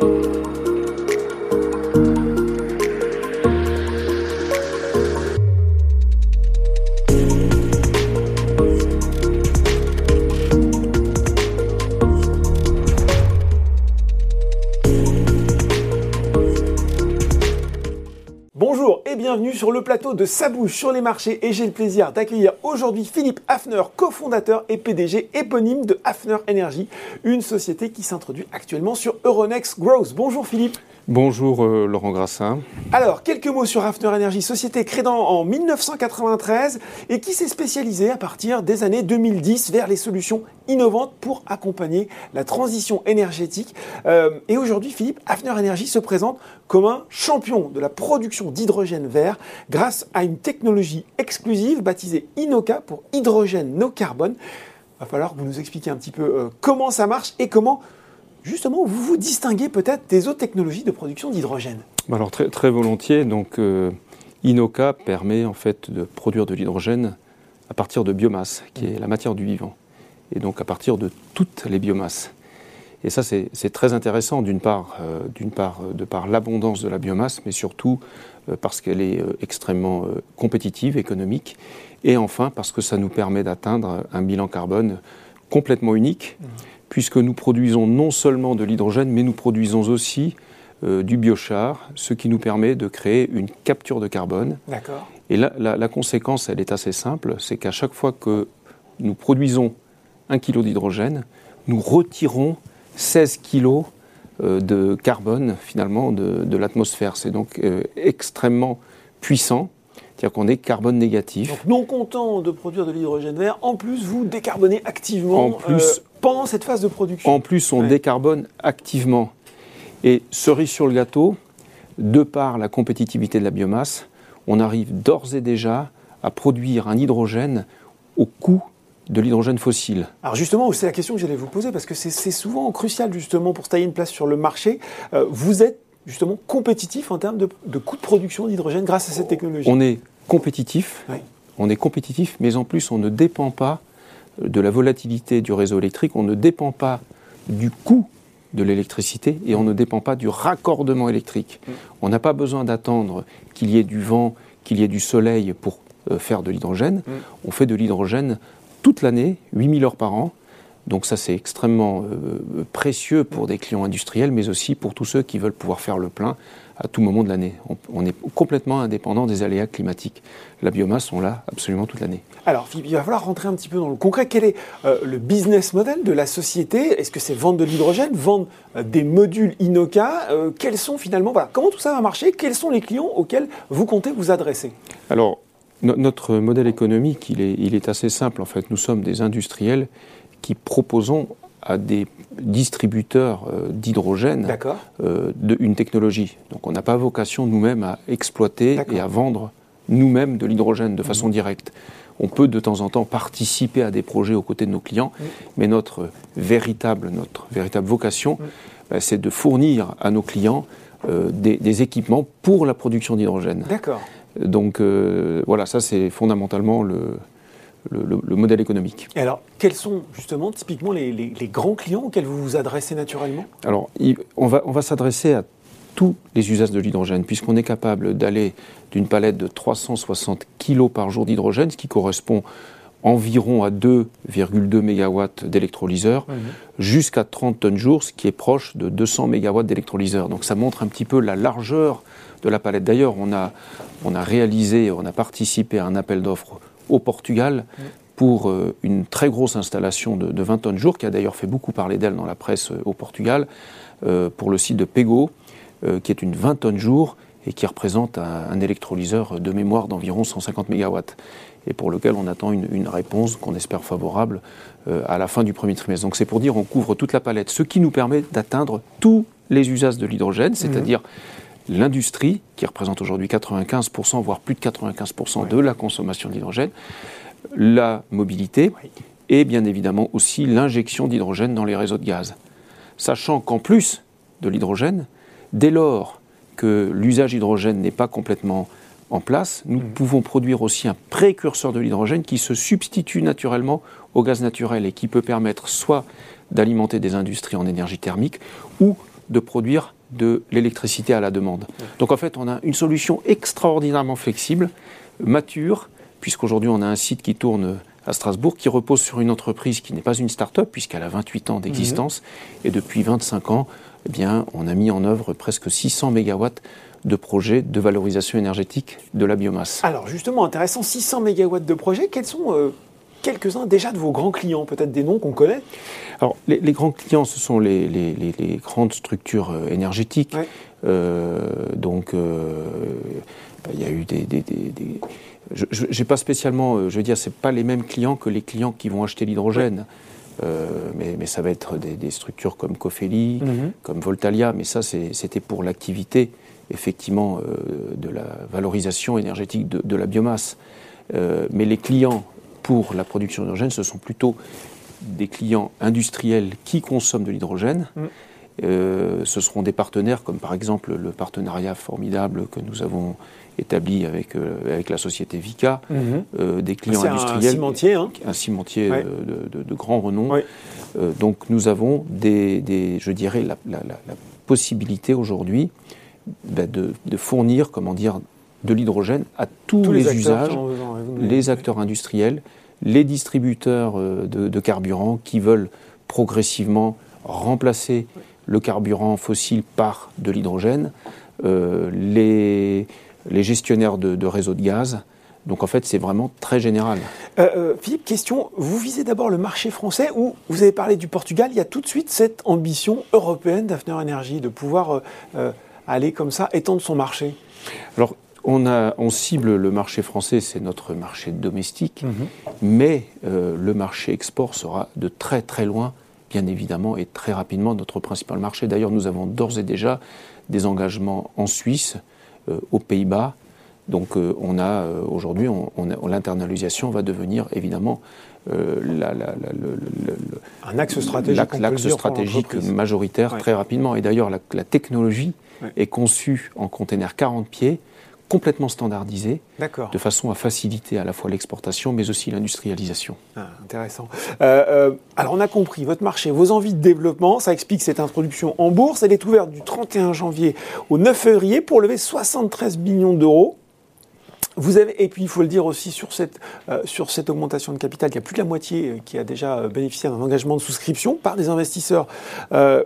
Thank you. Sur le plateau de Sabouche sur les marchés et j'ai le plaisir d'accueillir aujourd'hui Philippe Hafner, cofondateur et PDG éponyme de Hafner Energy, une société qui s'introduit actuellement sur Euronext Growth. Bonjour Philippe. Bonjour euh, Laurent Grassin. Alors, quelques mots sur Hafner Energy, société créée en 1993 et qui s'est spécialisée à partir des années 2010 vers les solutions innovantes pour accompagner la transition énergétique. Euh, et aujourd'hui, Philippe, Hafner Energy se présente comme un champion de la production d'hydrogène vert grâce à une technologie exclusive baptisée Inoca pour hydrogène no carbone. Va falloir vous nous expliquiez un petit peu euh, comment ça marche et comment justement, vous vous distinguez peut-être des autres technologies de production d'hydrogène bah Alors très, très volontiers. Donc, euh, Inoca permet en fait de produire de l'hydrogène à partir de biomasse, qui est la matière du vivant, et donc à partir de toutes les biomasses. Et ça, c'est très intéressant, d'une part, euh, part euh, de par l'abondance de la biomasse, mais surtout parce qu'elle est extrêmement compétitive, économique, et enfin parce que ça nous permet d'atteindre un bilan carbone complètement unique. Mmh puisque nous produisons non seulement de l'hydrogène, mais nous produisons aussi euh, du biochar, ce qui nous permet de créer une capture de carbone. D'accord. Et la, la, conséquence, elle est assez simple, c'est qu'à chaque fois que nous produisons un kilo d'hydrogène, nous retirons 16 kilos euh, de carbone finalement de, de l'atmosphère. C'est donc euh, extrêmement puissant. C'est-à-dire qu'on est carbone négatif. Donc non content de produire de l'hydrogène vert, en plus vous décarbonez activement en plus, pendant cette phase de production. En plus, on décarbone activement. Et cerise sur le gâteau, de par la compétitivité de la biomasse, on arrive d'ores et déjà à produire un hydrogène au coût de l'hydrogène fossile. Alors justement, c'est la question que j'allais vous poser, parce que c'est souvent crucial justement pour se tailler une place sur le marché. Euh, vous êtes justement compétitif en termes de, coût de production d'hydrogène grâce à cette technologie On est compétitif, on est compétitif, mais en plus on ne dépend pas de la volatilité du réseau électrique, on ne dépend pas du coût de l'électricité et on ne dépend pas du raccordement électrique. Mm. On n'a pas besoin d'attendre qu'il y ait du vent, qu'il y ait du soleil pour euh, faire de l'hydrogène. Mm. On fait de l'hydrogène toute l'année, 8000 heures par an. Donc ça c'est extrêmement euh, précieux pour des clients industriels, mais aussi pour tous ceux qui veulent pouvoir faire le plein à tout moment de l'année. On, est complètement indépendant des aléas climatiques. La biomasse, on l'a absolument toute l'année. Alors, il va falloir rentrer un petit peu dans le concret. Quel est euh, le business model de la société? Est-ce que c'est vendre de l'hydrogène, vendre euh, des modules Inoca euh, Quels sont finalement, voilà, comment tout ça va marcher? Quels sont les clients auxquels vous comptez vous adresser? Alors, notre modèle économique, il est, il est assez simple. En fait, nous sommes des industriels qui proposons à des distributeurs euh, d'hydrogène euh, une technologie. Donc on n'a pas vocation nous-mêmes à exploiter et à vendre nous-mêmes de l'hydrogène de façon mhm. directe. On peut de temps en temps participer à des projets aux côtés de nos clients, mais notre véritable, notre véritable vocation, bah, c'est de fournir à nos clients euh, des, des, équipements pour la production d'hydrogène. D'accord. Donc voilà, ça c'est fondamentalement le, le, modèle économique. Et alors, quels sont justement typiquement les, grands clients auxquels vous vous adressez naturellement? Alors, on va, on va s'adresser à tous les usages de l'hydrogène, puisqu'on est capable d'aller d'une palette de 360 kg par jour d'hydrogène, ce qui correspond environ à 2,2 MW d'électrolyseurs, mhm. jusqu'à 30 tonnes jour, ce qui est proche de 200 MW d'électrolyseurs. Donc ça montre un petit peu la largeur de la palette. D'ailleurs, on a, on a réalisé, on a participé à un appel d'offres au Portugal pour euh, une très grosse installation de, 20 tonnes jour, qui a d'ailleurs fait beaucoup parler d'elle dans la presse euh, au Portugal, euh, pour le site de Pego, qui est une 20 tonnes jour et qui représente un, électrolyseur de mémoire d'environ 150 MW et pour lequel on attend une, réponse qu'on espère favorable à la fin du premier trimestre. Donc c'est pour dire on couvre toute la palette, ce qui nous permet d'atteindre tous les usages de l'hydrogène, c'est-à-dire l'industrie, qui représente aujourd'hui 95%, voire plus de 95% de la consommation d'hydrogène, la mobilité et bien évidemment aussi l'injection d'hydrogène dans les réseaux de gaz. Sachant qu'en plus de l'hydrogène, dès lors que l'usage hydrogène n'est pas complètement en place, nous mmh. pouvons produire aussi un précurseur de l'hydrogène qui se substitue naturellement au gaz naturel et qui peut permettre soit d'alimenter des industries en énergie thermique ou de produire de l'électricité à la demande. Donc en fait, on a une solution extraordinairement flexible, mature, puisqu'aujourd'hui on a un site qui tourne à Strasbourg, qui repose sur une entreprise qui n'est pas une start-up, puisqu'elle a 28 ans d'existence, mhm. et depuis 25 ans, eh bien, on a mis en œuvre presque 600 mégawatts de projets de valorisation énergétique de la biomasse. Alors justement, intéressant, 600 mégawatts de projets, quels sont euh, quelques-uns déjà de vos grands clients, peut-être des noms qu'on connaît Alors les, grands clients, ce sont les, grandes structures euh, énergétiques. Euh, donc bah, il y a eu des... je n'ai pas spécialement, je veux dire, c'est pas les mêmes clients que les clients qui vont acheter l'hydrogène. mais, ça va être des, structures comme Cofeli, mhm. comme Voltalia, mais ça c'était pour l'activité effectivement euh, de la valorisation énergétique de, la biomasse. Euh, mais les clients pour la production d'hydrogène, ce sont plutôt des clients industriels qui consomment de l'hydrogène. Mm. Euh, ce seront des partenaires comme par exemple le partenariat formidable que nous avons établi avec, avec la société Vica, mm-hmm. des clients industriels. Un cimentier. Hein. Un cimentier de, grand renom. donc nous avons des, je dirais, la, la possibilité aujourd'hui bah, de, fournir, comment dire, de l'hydrogène à tous, les, usages, les acteurs industriels, les distributeurs euh, de, carburant qui veulent progressivement remplacer le carburant fossile par de l'hydrogène, euh, les, les, gestionnaires de, réseaux de gaz. Donc en fait, c'est vraiment très général. Euh, Philippe, question, vous visez d'abord le marché français ou vous avez parlé du Portugal, il y a tout de suite cette ambition européenne d'Afner Energy de pouvoir aller comme ça étendre son marché? Alors, on, a, on, cible le marché français, c'est notre marché domestique, mhm. mais euh, le marché export sera de très très loin, bien évidemment, et très rapidement notre principal marché. D'ailleurs, nous avons d'ores et déjà des engagements en Suisse, euh, aux Pays-Bas. Donc, euh, on a aujourd'hui, on, l'internalisation va devenir évidemment la, un axe stratégique, l'axe stratégique majoritaire très rapidement. Et d'ailleurs, la, technologie est conçu en container 40 pieds, complètement standardisé, de façon à faciliter à la fois l'exportation, mais aussi l'industrialisation. Ah, intéressant. Euh, euh, alors on a compris votre marché, vos envies de développement, ça explique cette introduction en bourse. Elle est ouverte du 31 janvier au 9 février pour lever 73 millions d'euros. Vous avez, et puis il faut le dire aussi sur cette, euh, sur cette augmentation de capital, il y a plus de la moitié euh, qui a déjà euh, bénéficié d'un engagement de souscription par des investisseurs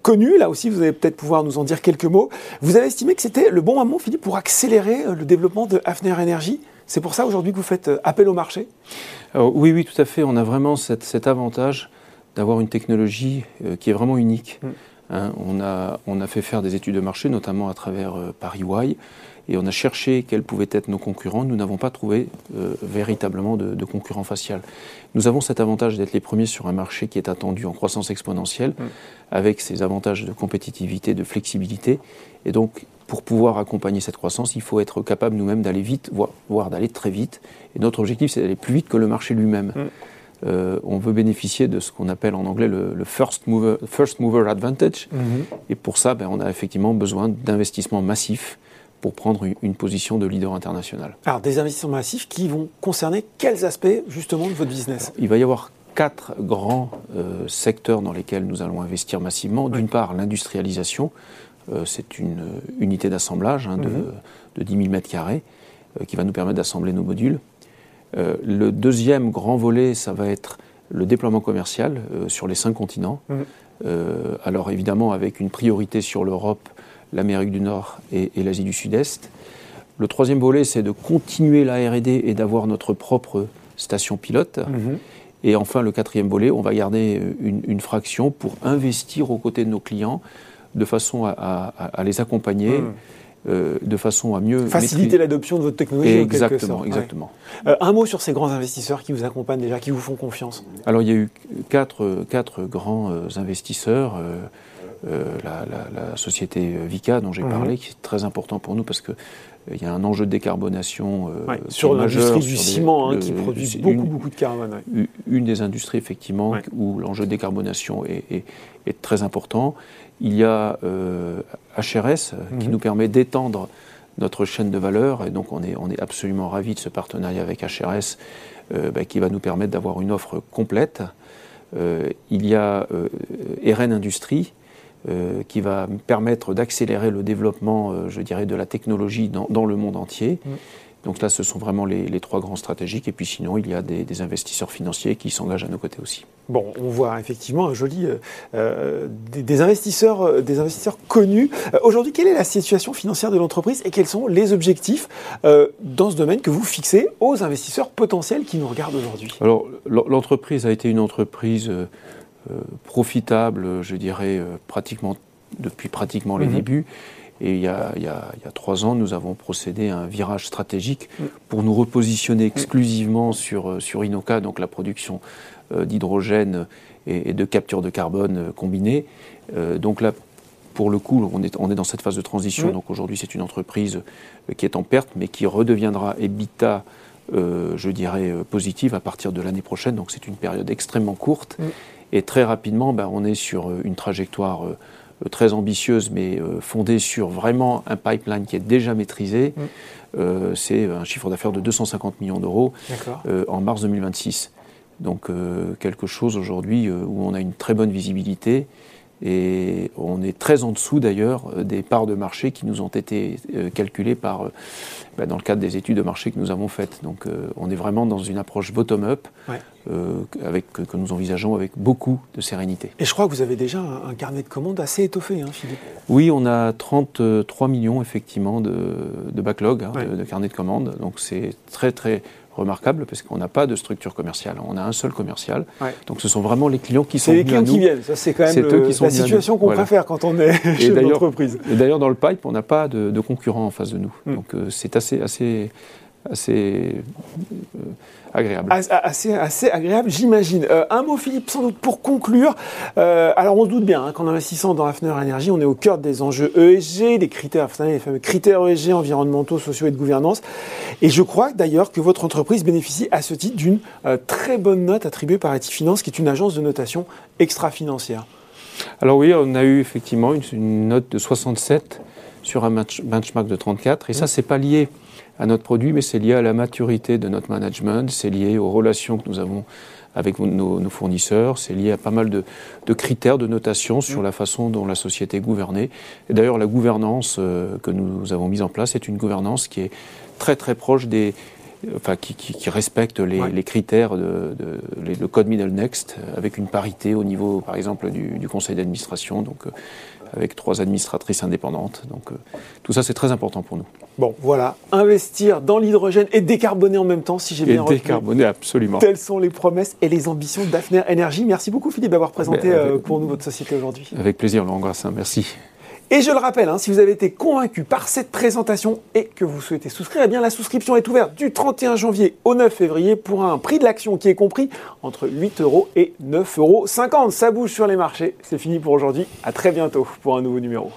connus. Là aussi, vous allez peut-être pouvoir nous en dire quelques mots. Vous avez estimé que c'était le bon moment, Philippe, pour accélérer le développement de Hafner Energy? C'est pour ça aujourd'hui que vous faites appel au marché? Oui, oui, tout à fait. On a vraiment cet avantage d'avoir une technologie qui est vraiment unique. Mm. Hein. on, a, on a fait faire des études de marché, notamment à travers Paris Y et on a cherché quels pouvaient être nos concurrents. Nous n'avons pas trouvé euh, véritablement de, de, concurrent facial. Nous avons cet avantage d'être les premiers sur un marché qui est attendu en croissance exponentielle, mm. avec ses avantages de compétitivité, de flexibilité. Et donc, pour pouvoir accompagner cette croissance, il faut être capable nous-mêmes d'aller vite, voire, d'aller très vite. Et notre objectif, c'est d'aller plus vite que le marché lui-même. Mm. Euh, on veut bénéficier de ce qu'on appelle en anglais le, first, mover, first mover advantage. Mm-hmm. Et pour ça, ben, on a effectivement besoin d'investissements massifs pour prendre une position de leader international. Alors, des investissements massifs qui vont concerner quels aspects justement de votre business? Il va y avoir quatre grands euh, secteurs dans lesquels nous allons investir massivement. D'une part, l'industrialisation. Euh, c'est une unité d'assemblage hein, de, mhm. de, 10 000 m2 qui va nous permettre d'assembler nos modules. Euh, le deuxième grand volet, ça va être le déploiement commercial sur les cinq continents. Mhm. alors évidemment avec une priorité sur l'Europe l'Amérique du Nord et, l'Asie du Sud-Est. Le troisième volet, c'est de continuer la RD et d'avoir notre propre station pilote. Mhm. Et enfin, le quatrième volet, on va garder une, fraction pour investir aux côtés de nos clients de façon à, les accompagner. Mhm. Euh, de façon à mieux faciliter l'adoption de votre technologie. Exactement, exactement. Euh, un mot sur ces grands investisseurs qui vous accompagnent déjà, qui vous font confiance. Alors il y a eu quatre, quatre grands euh, investisseurs. Euh, la, société Vica dont j'ai mhm. parlé, qui est très important pour nous parce que il y a un enjeu de décarbonation euh, sur l'industrie du ciment hein, qui produit beaucoup, beaucoup de carbone. Une des industries effectivement où l'enjeu de décarbonation est, très important. Il y a HRS qui mhm. nous permet d'étendre notre chaîne de valeur et donc on est, on est absolument ravis de ce partenariat avec HRS bah, qui va nous permettre d'avoir une offre complète. il y a RN Industrie qui va permettre d'accélérer le développement, je dirais, de la technologie dans, le monde entier. Mm. Donc là, ce sont vraiment les, trois grands stratégiques. Et puis sinon, il y a des, investisseurs financiers qui s'engagent à nos côtés aussi. Bon, on voit effectivement un joli euh, euh, des, investisseurs, euh, des investisseurs connus. Aujourd'hui, quelle est la situation financière de l'entreprise et quels sont les objectifs dans ce domaine que vous fixez aux investisseurs potentiels qui nous regardent aujourd'hui? Alors, l'entreprise a été une entreprise profitable, je dirais, pratiquement depuis pratiquement les mhm. débuts. Et il y, a, trois ans, nous avons procédé à un virage stratégique mm. pour nous repositionner mm. exclusivement sur, euh, sur Inoca, donc la production euh, d'hydrogène et, de capture de carbone euh, combinée. donc là, pour le coup, on est, on est dans cette phase de transition. Mm. Donc aujourd'hui, c'est une entreprise qui est en perte, mais qui redeviendra EBITDA, je dirais, positive à partir de l'année prochaine. Donc c'est une période extrêmement courte. Et très rapidement, ben, on est sur une trajectoire euh, très ambitieuse, mais euh, fondée sur vraiment un pipeline qui est déjà maîtrisé. Mm. Euh, c'est un chiffre d'affaires de 250 millions d'euros en mars 2026. Donc quelque chose aujourd'hui où on a une très bonne visibilité et on est très en dessous d'ailleurs euh, des parts de marché qui nous ont été euh, calculées par, euh, bah, dans le cadre des études de marché que nous avons faites. Donc on est vraiment dans une approche bottom-up avec, que nous envisageons avec beaucoup de sérénité. Et je crois que vous avez déjà un, carnet de commandes assez étoffé, hein, Philippe Oui, on a 33 millions effectivement de, backlog, hein, de, de carnet de commandes. Donc c'est très très remarquable parce qu'on n'a pas de structure commerciale. On a un seul commercial. Donc ce sont vraiment les clients qui sont venus C'est les clients qui viennent. Ça, c'est quand même eux qui sont la situation qu'on préfère quand on est chez l'entreprise. Et d'ailleurs, dans le pipe, on n'a pas de, concurrents en face de nous. Hmm. Donc euh, c'est assez, assez, assez euh, agréable. Assez, assez agréable, j'imagine. Euh, un mot, Philippe, sans doute pour conclure. Euh, alors, on se doute bien hein, qu'en investissant dans Hafner Energy, on est au cœur des enjeux ESG, des critères, les fameux critères ESG environnementaux, sociaux et de gouvernance. Et je crois d'ailleurs que votre entreprise bénéficie à ce titre d'une très bonne note attribuée par Etifinance, qui est une agence de notation extra-financière. Alors oui, on a eu effectivement une, note de 67 sur un benchmark de 34, et ça, c'est pas lié à notre produit, mais c'est lié à la maturité de notre management, c'est lié aux relations que nous avons avec nos, fournisseurs, c'est lié à pas mal de, critères de notation sur la façon dont la société est gouvernée. Et d'ailleurs, la gouvernance euh, que nous avons mise en place est une gouvernance qui est très très proche des, enfin, qui, respecte les, critères de, le code Middle Next, avec une parité au niveau, par exemple, du, conseil d'administration. Donc, euh, avec trois administratrices indépendantes. Donc euh, tout ça, c'est très important pour nous. Bon, voilà, investir dans l'hydrogène et décarboner en même temps, si j'ai bien retenu. décarboner, absolument. Telles sont les promesses et les ambitions d'Afner Energy. Merci beaucoup, Philippe, d'avoir présenté ben, euh, pour nous votre société aujourd'hui. Avec plaisir, Laurent Grassin. Merci. Et je le rappelle, hein, si vous avez été convaincu par cette présentation et que vous souhaitez souscrire, eh bien la souscription est ouverte du 31 janvier au 9 février pour un prix de l'action qui est compris entre 8 euros et 9,50 euros. Ça bouge sur les marchés. C'est fini pour aujourd'hui. À très bientôt pour un nouveau numéro.